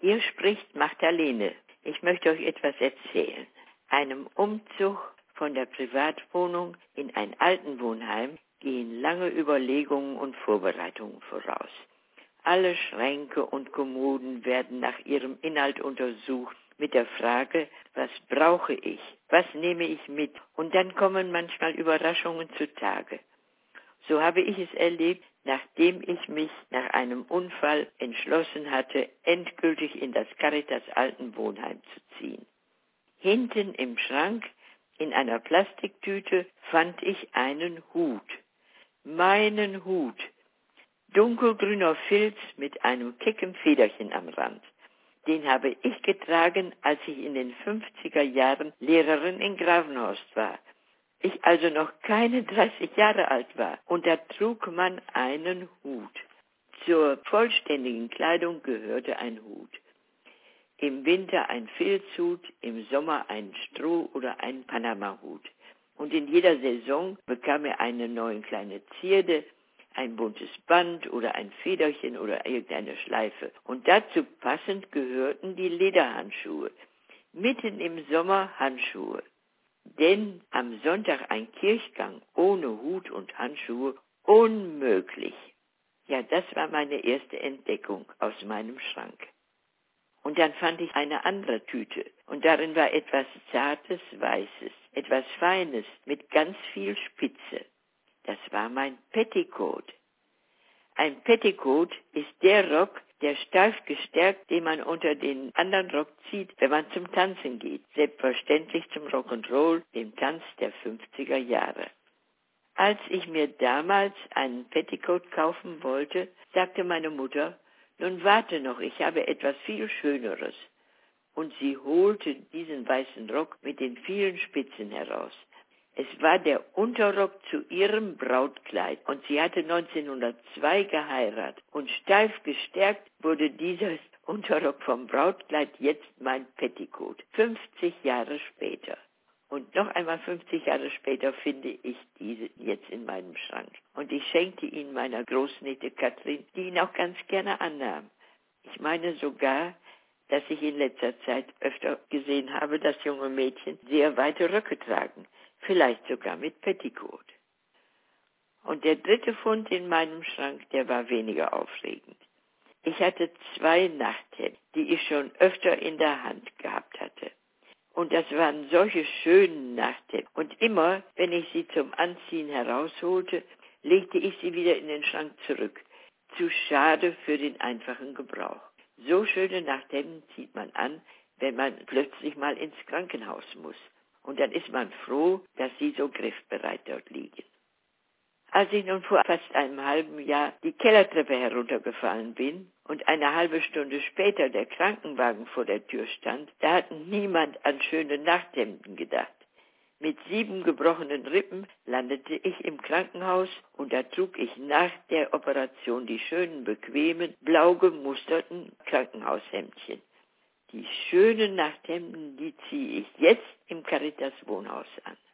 Hier spricht Magdalene. Ich möchte euch etwas erzählen. Einem Umzug von der Privatwohnung in ein Altenwohnheim gehen lange Überlegungen und Vorbereitungen voraus. Alle Schränke und Kommoden werden nach ihrem Inhalt untersucht mit der Frage, was brauche ich, was nehme ich mit und dann kommen manchmal Überraschungen zutage. So habe ich es erlebt, nachdem ich mich nach einem Unfall entschlossen hatte, endgültig in das Caritas Altenwohnheim zu ziehen. Hinten im Schrank in einer Plastiktüte fand ich einen Hut. Meinen Hut. Dunkelgrüner Filz mit einem kecken Federchen am Rand. Den habe ich getragen, als ich in den 50er Jahren Lehrerin in Gravenhorst war. Ich also noch keine 30 Jahre alt war. Und da trug man einen Hut. Zur vollständigen Kleidung gehörte ein Hut. Im Winter ein Filzhut, im Sommer ein Stroh- oder ein Panama-Hut. Und in jeder Saison bekam er eine neue kleine Zierde, ein buntes Band oder ein Federchen oder irgendeine Schleife. Und dazu passend gehörten die Lederhandschuhe. Mitten im Sommer Handschuhe. Denn am Sonntag ein Kirchgang ohne Hut und Handschuhe unmöglich. Ja, das war meine erste Entdeckung aus meinem Schrank. Und dann fand ich eine andere Tüte und darin war etwas Zartes, Weißes, etwas Feines mit ganz viel Spitze. Das war mein Petticoat. Ein Petticoat ist der Rock, der steif gestärkt, den man unter den anderen Rock zieht, wenn man zum Tanzen geht. Selbstverständlich zum Rock'n'Roll, dem Tanz der 50er Jahre. Als ich mir damals einen Petticoat kaufen wollte, sagte meine Mutter, nun warte noch, ich habe etwas viel Schöneres. Und sie holte diesen weißen Rock mit den vielen Spitzen heraus. Es war der Unterrock zu ihrem Brautkleid und sie hatte 1902 geheiratet und steif gestärkt wurde dieser Unterrock vom Brautkleid jetzt mein Petticoat. 50 Jahre später. Und noch einmal 50 Jahre später finde ich diese jetzt in meinem Schrank. Und ich schenkte ihn meiner Großnichte Katrin, die ihn auch ganz gerne annahm. Ich meine sogar, dass ich in letzter Zeit öfter gesehen habe, dass junge Mädchen sehr weite Röcke tragen, vielleicht sogar mit Petticoat. Und der dritte Fund in meinem Schrank, der war weniger aufregend. Ich hatte zwei Nachthemden, die ich schon öfter in der Hand gehabt hatte. Und das waren solche schönen Nachthemden. Und immer, wenn ich sie zum Anziehen herausholte, legte ich sie wieder in den Schrank zurück. Zu schade für den einfachen Gebrauch. So schöne Nachthemden zieht man an, wenn man plötzlich mal ins Krankenhaus muss. Und dann ist man froh, dass sie so griffbereit dort liegen. Als ich nun vor fast einem halben Jahr die Kellertreppe heruntergefallen bin und eine halbe Stunde später der Krankenwagen vor der Tür stand, da hat niemand an schöne Nachthemden gedacht. Mit sieben gebrochenen Rippen landete ich im Krankenhaus und da trug ich nach der Operation die schönen, bequemen, blau gemusterten Krankenhaushemdchen. Die schönen Nachthemden, die ziehe ich jetzt im Caritas Wohnhaus an.